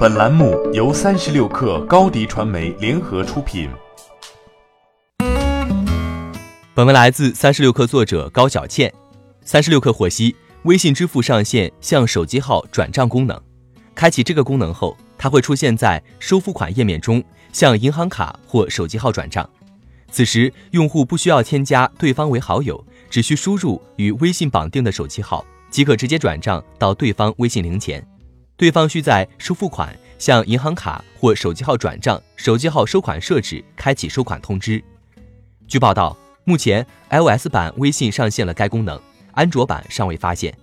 本栏目由三十六氪高低传媒联合出品。本文来自三十六氪作者高小倩。三十六氪获悉，微信支付上线向手机号转账功能。开启这个功能后，它会出现在收付款页面中，向银行卡或手机号转账。此时，用户不需要添加对方为好友，只需输入与微信绑定的手机号，即可直接转账到对方微信零钱。对方需在收付款向银行卡或手机号转账，手机号收款设置开启收款通知。据报道，目前 iOS 版微信上线了该功能，安卓版尚未发现。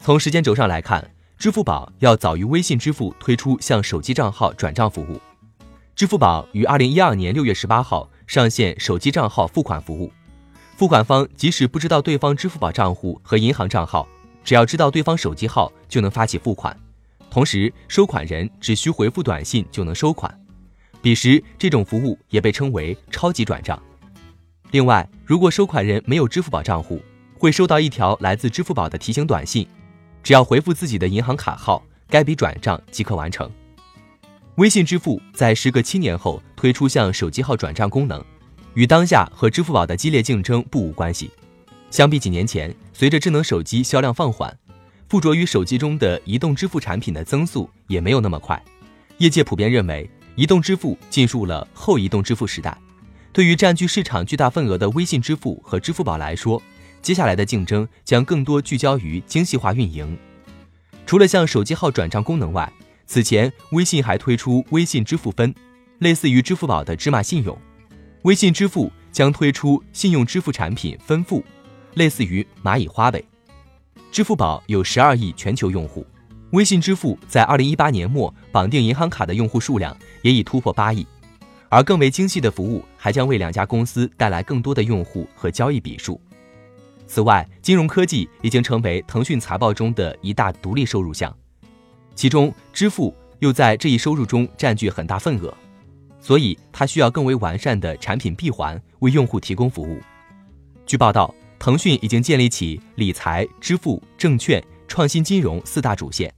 从时间轴上来看，支付宝要早于微信支付推出向手机账号转账服务。支付宝于二零一二年六月十八号上线手机账号付款服务，付款方即使不知道对方支付宝账户和银行账号，只要知道对方手机号，就能发起付款。同时，收款人只需回复短信就能收款。彼时，这种服务也被称为“超级转账”。另外，如果收款人没有支付宝账户，会收到一条来自支付宝的提醒短信，只要回复自己的银行卡号，该笔转账即可完成。微信支付在时隔七年后推出向手机号转账功能，与当下和支付宝的激烈竞争不无关系。相比几年前，随着智能手机销量放缓。附着于手机中的移动支付产品的增速也没有那么快，业界普遍认为，移动支付进入了后移动支付时代。对于占据市场巨大份额的微信支付和支付宝来说，接下来的竞争将更多聚焦于精细化运营。除了向手机号转账功能外，此前微信还推出微信支付分，类似于支付宝的芝麻信用。微信支付将推出信用支付产品分付，类似于蚂蚁花呗。支付宝有十二亿全球用户，微信支付在二零一八年末绑定银行卡的用户数量也已突破八亿，而更为精细的服务还将为两家公司带来更多的用户和交易笔数。此外，金融科技已经成为腾讯财报中的一大独立收入项，其中支付又在这一收入中占据很大份额，所以它需要更为完善的产品闭环为用户提供服务。据报道。腾讯已经建立起理财、支付、证券、创新金融四大主线，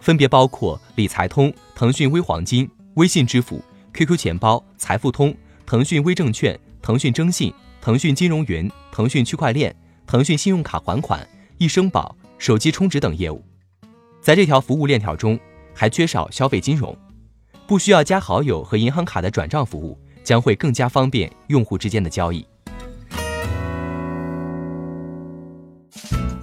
分别包括理财通、腾讯微黄金、微信支付、QQ 钱包、财付通、腾讯微证券、腾讯征信、腾讯金融云、腾讯区块链、腾讯信用卡还款、易生宝、手机充值等业务。在这条服务链条中，还缺少消费金融，不需要加好友和银行卡的转账服务将会更加方便用户之间的交易。